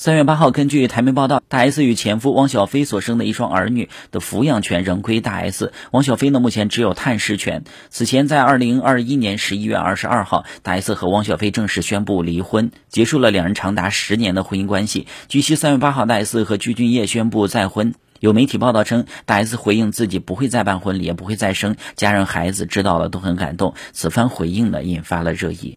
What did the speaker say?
三月八号根据台媒报道大 s 与前夫汪小菲所生的一双儿女的抚养权仍归大 s 汪小菲呢目前只有探视权。此前在二零二一年十一月二十二号大 s 和汪小菲正式宣布离婚结束了两人长达十年的婚姻关系。据悉三月八号大 s 和鞠俊祎宣布再婚。有媒体报道称大 s 回应自己不会再办婚礼也不会再生家人孩子知道了都很感动。此番回应呢引发了热议。